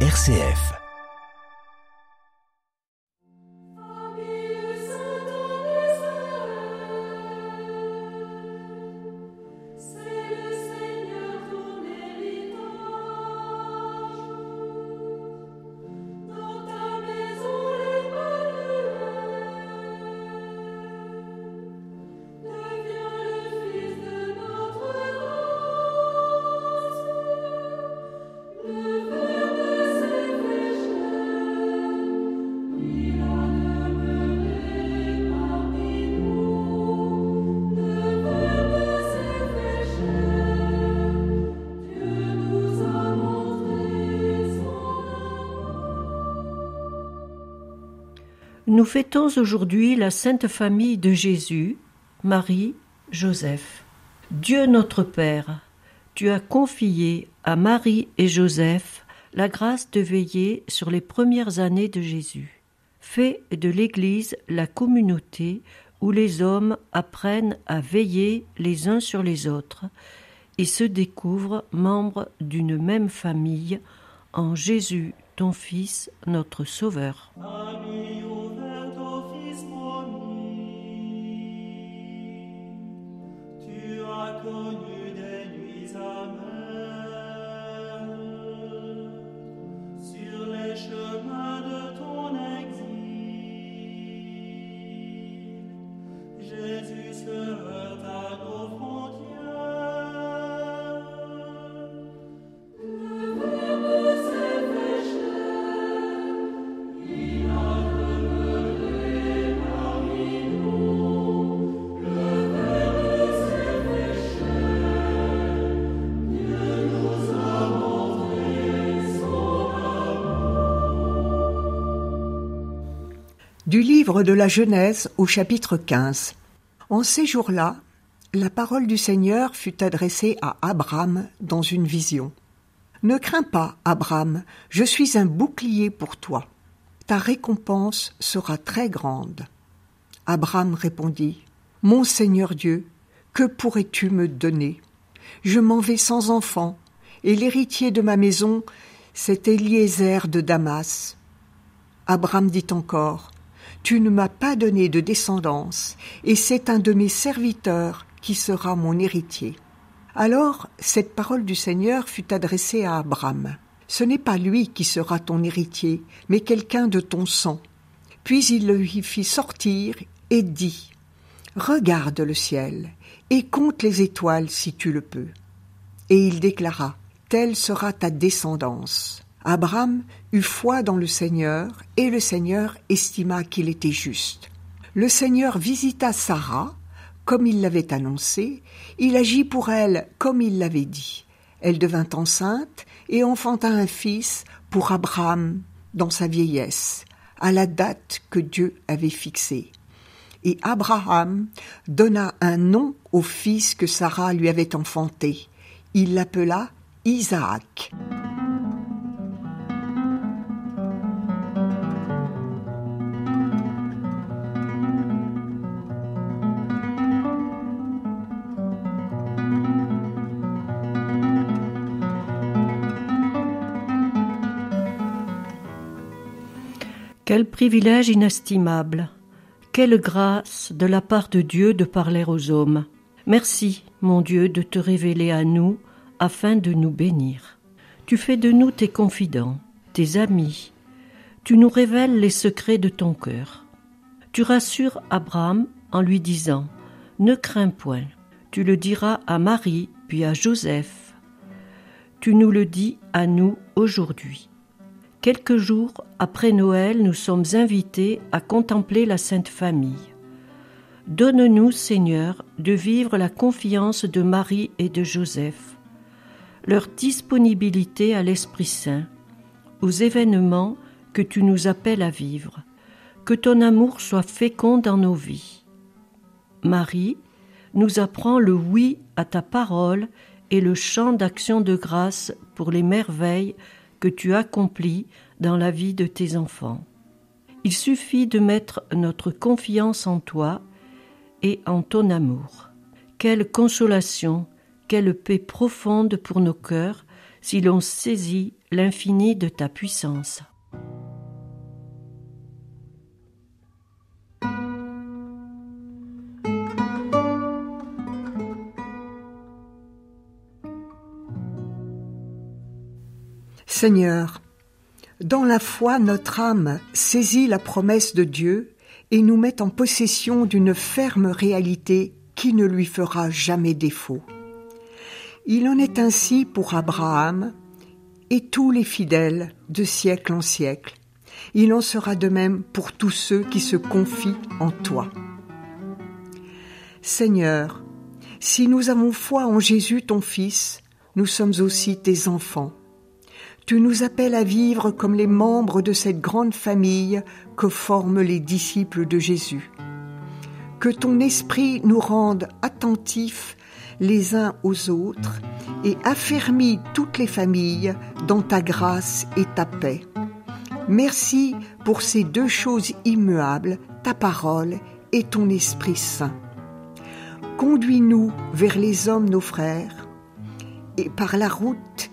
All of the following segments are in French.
RCF. Nous fêtons aujourd'hui la Sainte Famille de Jésus, Marie, Joseph. Dieu notre Père, tu as confié à Marie et Joseph la grâce de veiller sur les premières années de Jésus. Fais de l'Église la communauté où les hommes apprennent à veiller les uns sur les autres et se découvrent membres d'une même famille en Jésus, ton Fils, notre Sauveur. Du livre de la Genèse au chapitre 15. En ces jours-là, la parole du Seigneur fut adressée à Abraham dans une vision. Ne crains pas, Abraham, je suis un bouclier pour toi. Ta récompense sera très grande. Abraham répondit, Mon Seigneur Dieu, que pourrais-tu me donner? Je m'en vais sans enfant, et l'héritier de ma maison, c'est Eliezer de Damas. Abraham dit encore, tu ne m'as pas donné de descendance, et c'est un de mes serviteurs qui sera mon héritier. Alors cette parole du Seigneur fut adressée à Abraham. Ce n'est pas lui qui sera ton héritier, mais quelqu'un de ton sang. Puis il le fit sortir et dit Regarde le ciel et compte les étoiles si tu le peux. Et il déclara Telle sera ta descendance. Abraham eut foi dans le Seigneur, et le Seigneur estima qu'il était juste. Le Seigneur visita Sarah, comme il l'avait annoncé, il agit pour elle comme il l'avait dit. Elle devint enceinte et enfanta un fils pour Abraham dans sa vieillesse, à la date que Dieu avait fixée. Et Abraham donna un nom au fils que Sarah lui avait enfanté. Il l'appela Isaac. Quel privilège inestimable, quelle grâce de la part de Dieu de parler aux hommes. Merci, mon Dieu, de te révéler à nous afin de nous bénir. Tu fais de nous tes confidents, tes amis. Tu nous révèles les secrets de ton cœur. Tu rassures Abraham en lui disant Ne crains point. Tu le diras à Marie puis à Joseph. Tu nous le dis à nous aujourd'hui. Quelques jours après Noël, nous sommes invités à contempler la Sainte Famille. Donne-nous, Seigneur, de vivre la confiance de Marie et de Joseph, leur disponibilité à l'Esprit Saint, aux événements que tu nous appelles à vivre, que ton amour soit fécond dans nos vies. Marie nous apprend le oui à ta parole et le chant d'action de grâce pour les merveilles que tu accomplis dans la vie de tes enfants. Il suffit de mettre notre confiance en toi et en ton amour. Quelle consolation, quelle paix profonde pour nos cœurs si l'on saisit l'infini de ta puissance. Seigneur, dans la foi, notre âme saisit la promesse de Dieu et nous met en possession d'une ferme réalité qui ne lui fera jamais défaut. Il en est ainsi pour Abraham et tous les fidèles de siècle en siècle. Il en sera de même pour tous ceux qui se confient en toi. Seigneur, si nous avons foi en Jésus ton Fils, nous sommes aussi tes enfants. Tu nous appelles à vivre comme les membres de cette grande famille que forment les disciples de Jésus. Que ton esprit nous rende attentifs les uns aux autres et affermis toutes les familles dans ta grâce et ta paix. Merci pour ces deux choses immuables, ta parole et ton Esprit Saint. Conduis-nous vers les hommes nos frères et par la route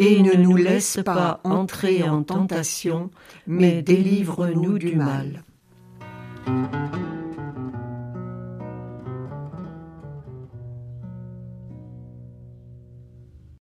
et ne nous laisse pas entrer en tentation, mais délivre-nous du mal.